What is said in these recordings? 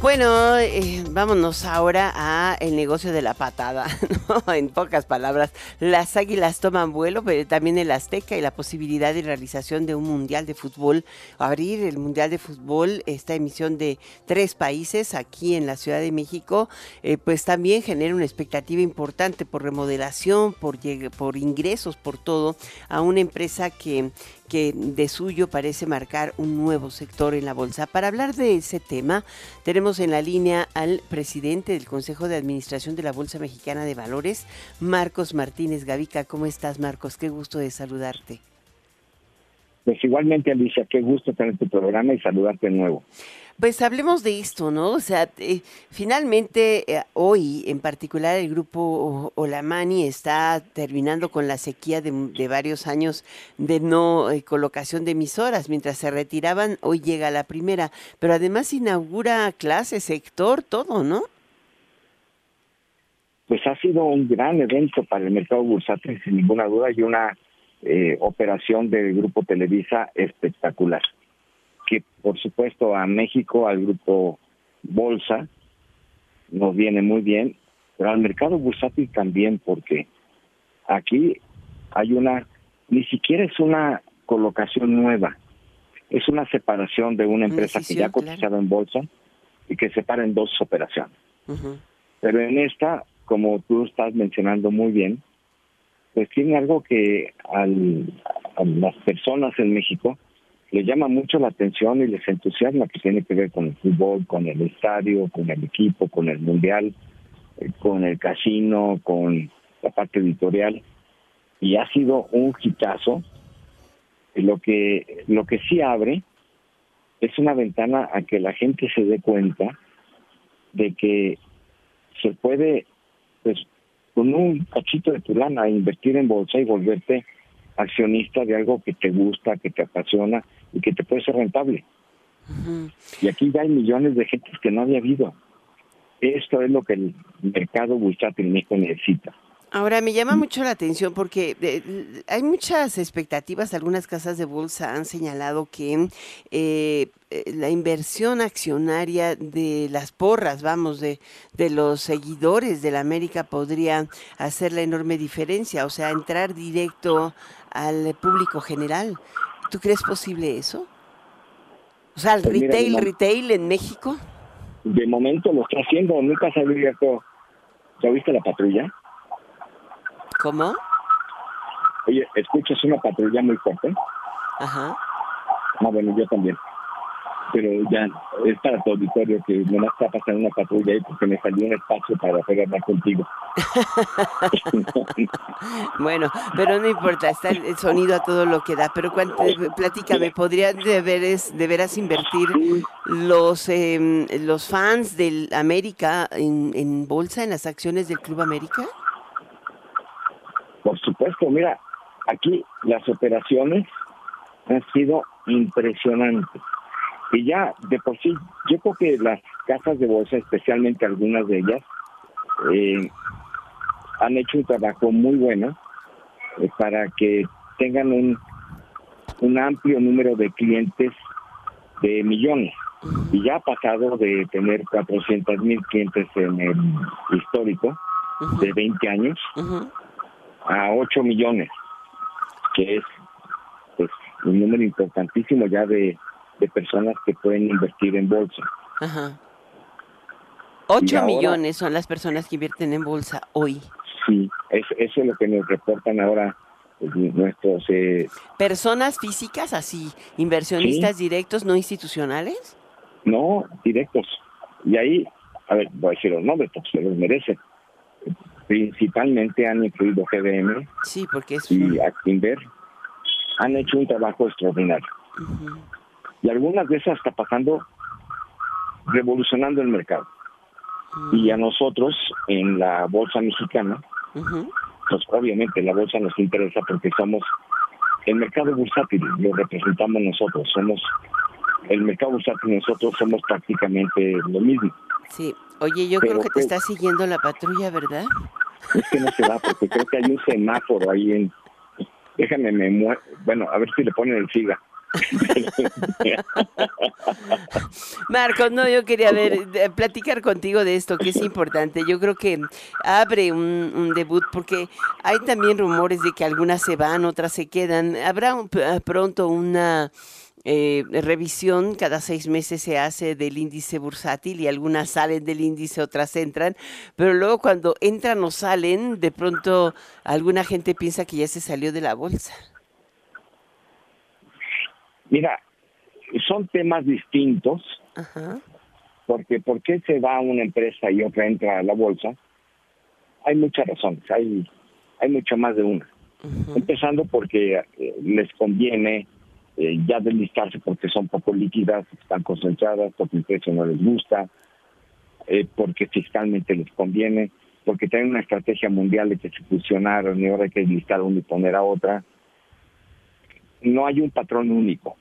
Bueno, eh, vámonos ahora a el negocio de la patada, ¿no? En pocas palabras, las águilas toman vuelo, pero también el Azteca y la posibilidad de realización de un mundial de fútbol, abrir el mundial de fútbol, esta emisión de tres países aquí en la Ciudad de México, eh, pues también genera una expectativa importante por remodelación, por, por ingresos, por todo, a una empresa que que de suyo parece marcar un nuevo sector en la bolsa. Para hablar de ese tema, tenemos en la línea al presidente del Consejo de Administración de la Bolsa Mexicana de Valores, Marcos Martínez Gavica. ¿Cómo estás, Marcos? Qué gusto de saludarte. Pues igualmente, Alicia, qué gusto tener tu programa y saludarte de nuevo. Pues hablemos de esto, ¿no? O sea, eh, finalmente eh, hoy en particular el grupo Olamani está terminando con la sequía de, varios años de no eh, colocación de emisoras. Mientras se retiraban, hoy llega la primera, pero además inaugura clases, sector, todo, ¿no? Pues ha sido un gran evento para el mercado bursátil, sin ninguna duda, y una operación del grupo Televisa espectacular. Que por supuesto a México, al grupo Bolsa, nos viene muy bien, pero al mercado bursátil también, porque aquí hay una, ni siquiera es una colocación nueva, es una separación de una empresa que ya ha cotizado en bolsa y que separa en dos operaciones. Pero en esta, como tú estás mencionando muy bien, pues tiene algo que a las personas en México les llama mucho la atención y les entusiasma que tiene que ver con el fútbol, con el estadio, con el equipo, con el mundial, eh, con el casino, con la parte editorial y ha sido un hitazo. Lo que lo que sí abre es una ventana a que la gente se dé cuenta de que se puede pues con un cachito de tu lana invertir en bolsa y volverte accionista de algo que te gusta, que te apasiona y que te puede ser rentable. Y aquí ya hay millones de gente que no había habido. Esto es lo que el mercado bursátil México necesita. Ahora, me llama mucho la atención porque eh, hay muchas expectativas. Algunas casas de bolsa han señalado que eh, eh, la inversión accionaria de las porras, vamos, de, de los seguidores de la América podría hacer la enorme diferencia, o sea, entrar directo al público general. ¿Tú crees posible eso? O sea, el pues retail, retail en México. De momento lo está haciendo, nunca se abierto. ¿Ya viste la patrulla? ¿Cómo? Oye, ¿escuchas una patrulla muy fuerte? Ajá. Ah, bueno, yo también pero ya es para tu auditorio que no está pasando una patrulla ahí porque me salió un espacio para pegarme contigo. bueno, pero no importa, está el sonido a todo lo que da. Pero cuánto, platícame, ¿podrían de veras, de veras invertir los eh, los fans del América en, en bolsa, en las acciones del Club América? Supuesto, mira, aquí las operaciones han sido impresionantes. Y ya de por sí, yo creo que las casas de bolsa, especialmente algunas de ellas, eh, han hecho un trabajo muy bueno eh, para que tengan un, un amplio número de clientes de millones. Y ya ha pasado de tener 400 mil clientes en el histórico de 20 años a 8 millones, que es pues, un número importantísimo ya de de personas que pueden invertir en bolsa. Ajá. 8 millones son las personas que invierten en bolsa hoy. Sí, eso es lo que nos reportan ahora pues, nuestros... Eh, ¿Personas físicas así, inversionistas directos, no institucionales? No, directos. Y ahí, a ver, voy a decir los nombres porque se los merecen. Principalmente han incluido GBM sí, porque es... y Actinver. Han hecho un trabajo extraordinario y algunas veces está pasando revolucionando el mercado. Y a nosotros en la bolsa mexicana, pues obviamente la bolsa nos interesa porque somos el mercado bursátil, lo representamos nosotros, somos el mercado bursátil nosotros somos prácticamente lo mismo. Sí, oye, yo creo que te está siguiendo la patrulla, ¿verdad? Es que no se va, porque creo que hay un semáforo ahí en... Déjame, me bueno, a ver si le ponen el siga. Marcos, no, yo quería ver, platicar contigo de esto, que es importante. Yo creo que abre un, debut porque hay también rumores de que algunas se van, otras se quedan. Habrá pronto una eh, revisión, cada seis meses se hace del índice bursátil y algunas salen del índice, otras entran, pero luego cuando entran o salen, de pronto alguna gente piensa que ya se salió de la bolsa. Mira, son temas distintos, porque ¿por qué se va una empresa y otra entra a la bolsa? Hay muchas razones, hay, hay mucho más de una. Empezando porque eh, les conviene eh, ya deslistarse porque son poco líquidas, están concentradas, porque el precio no les gusta, eh, porque fiscalmente les conviene, porque tienen una estrategia mundial de que se fusionaron y ahora hay que listar una y poner a otra no hay un patrón único.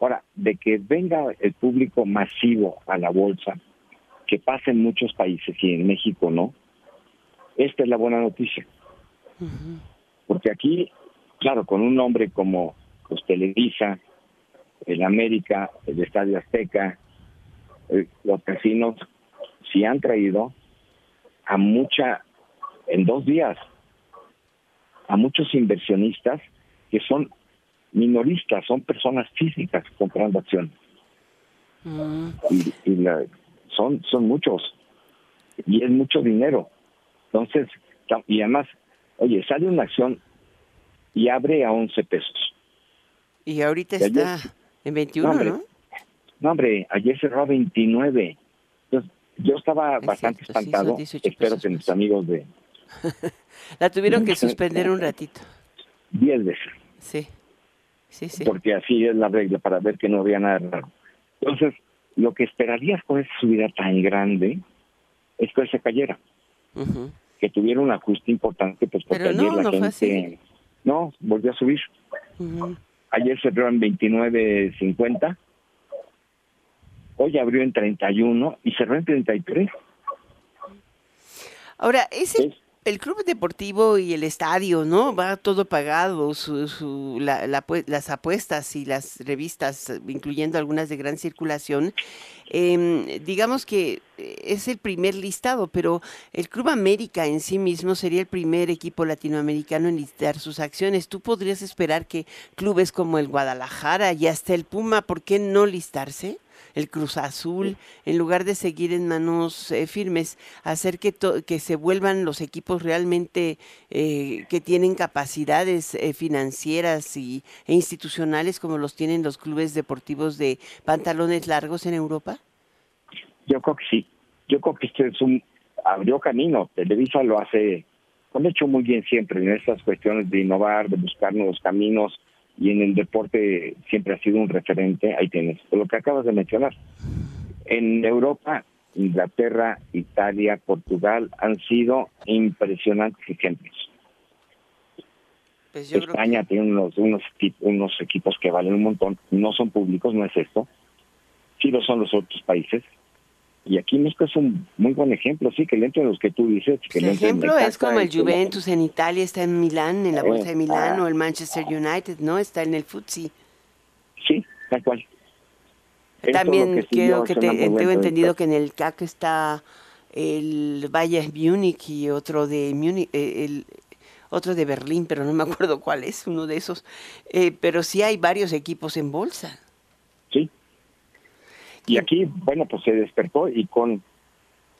Ahora, de que venga el público masivo a la bolsa, que pasa en muchos países y en México no, esta es la buena noticia. Porque aquí, claro, con un nombre como pues, Televisa, el América, el Estadio Azteca, eh, los casinos, sí han traído a mucha, en dos días, a muchos inversionistas que son minoristas, son personas físicas comprando acciones. Mm. Y, son, son muchos. Y es mucho dinero. Entonces, y además, oye, sale una acción y abre a 11 pesos. Y ahorita está en 21, no, ¿no? hombre, ayer cerró a 29. Entonces, yo estaba bastante espantado. Espero que mis amigos de... La tuvieron que suspender un ratito. Diez veces. Sí porque así es la regla, para ver que no había nada raro. Entonces, lo que esperarías con esa subida tan grande es que se cayera, que tuviera un ajuste importante, pues porque ayer la gente... No, volvió a subir. Ayer cerró en 29.50, hoy abrió en 31 y cerró en 33. Ahora, ese, el club deportivo y el estadio, ¿no? Va todo pagado, su, las apuestas y las revistas, incluyendo algunas de gran circulación. Em, digamos que es el primer listado, pero el Club América en sí mismo sería el primer equipo latinoamericano en listar sus acciones. ¿Tú podrías esperar que clubes como el Guadalajara y hasta el Puma, ¿por qué no listarse? El Cruz Azul, en lugar de seguir en manos eh, firmes, hacer que, que se vuelvan los equipos realmente eh, que tienen capacidades eh, financieras y, e institucionales como los tienen los clubes deportivos de pantalones largos en Europa? Yo creo que sí. Yo creo que este es un abrió camino. Televisa lo hace, lo ha hecho muy bien siempre en estas cuestiones de innovar, de buscar nuevos caminos y en el deporte siempre ha sido un referente, ahí tienes, lo que acabas de mencionar. En Europa, Inglaterra, Italia, Portugal han sido impresionantes ejemplos. Pues España tiene unos, unos, unos equipos que valen un montón, no son públicos, no es esto, sí lo son los otros países, y aquí México es un muy buen ejemplo, sí, que dentro de los que tú dices. Que el ejemplo es como el Juventus en Italia, está en Milán, en la Bolsa de Milán, o el Manchester United, ¿no? Está en el FTSE. Sí, tal cual. También creo que tengo entendido que en el CAC está el Bayern Múnich y otro de Múnich, eh, el, otro de Berlín, pero no me acuerdo cuál es, uno de esos. Eh, pero sí hay varios equipos en bolsa. Y aquí, bueno, pues se despertó y con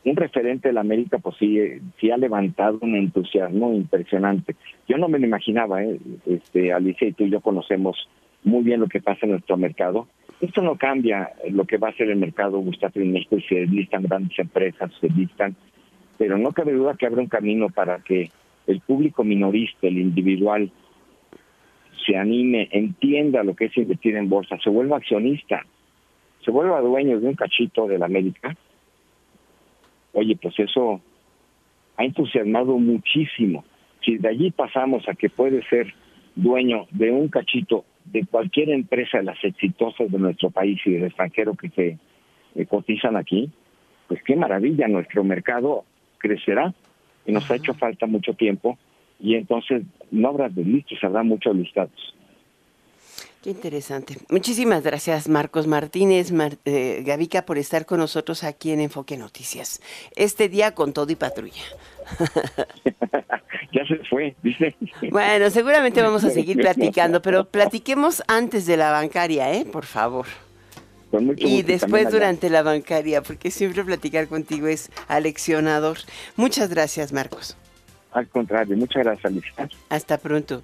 un referente de la América, pues sí, sí ha levantado un entusiasmo impresionante. Yo no me lo imaginaba, ¿eh? este, Alicia y tú y yo conocemos muy bien lo que pasa en nuestro mercado. Esto no cambia lo que va a ser el mercado Gustavo en México y se listan grandes empresas, se listan, pero no cabe duda que abre un camino para que el público minorista, el individual, se anime, entienda lo que es invertir en bolsa, se vuelva accionista se vuelva dueño de un cachito de la América, oye, pues eso ha entusiasmado muchísimo. Si de allí pasamos a que puede ser dueño de un cachito de cualquier empresa de las exitosas de nuestro país y del extranjero que se eh, cotizan aquí, pues qué maravilla, nuestro mercado crecerá y nos ha hecho falta mucho tiempo y entonces no habrá de listos, habrá muchos listados. Qué interesante. Muchísimas gracias, Marcos Martínez, eh, Gavica, por estar con nosotros aquí en Enfoque Noticias. Este día con todo y patrulla. ya se fue, dice. Bueno, seguramente vamos a seguir platicando, pero platiquemos antes de la bancaria, ¿eh? Por favor. Y después durante la bancaria, porque siempre platicar contigo es aleccionador. Muchas gracias, Marcos. Al contrario, muchas gracias, Alicia. Hasta pronto.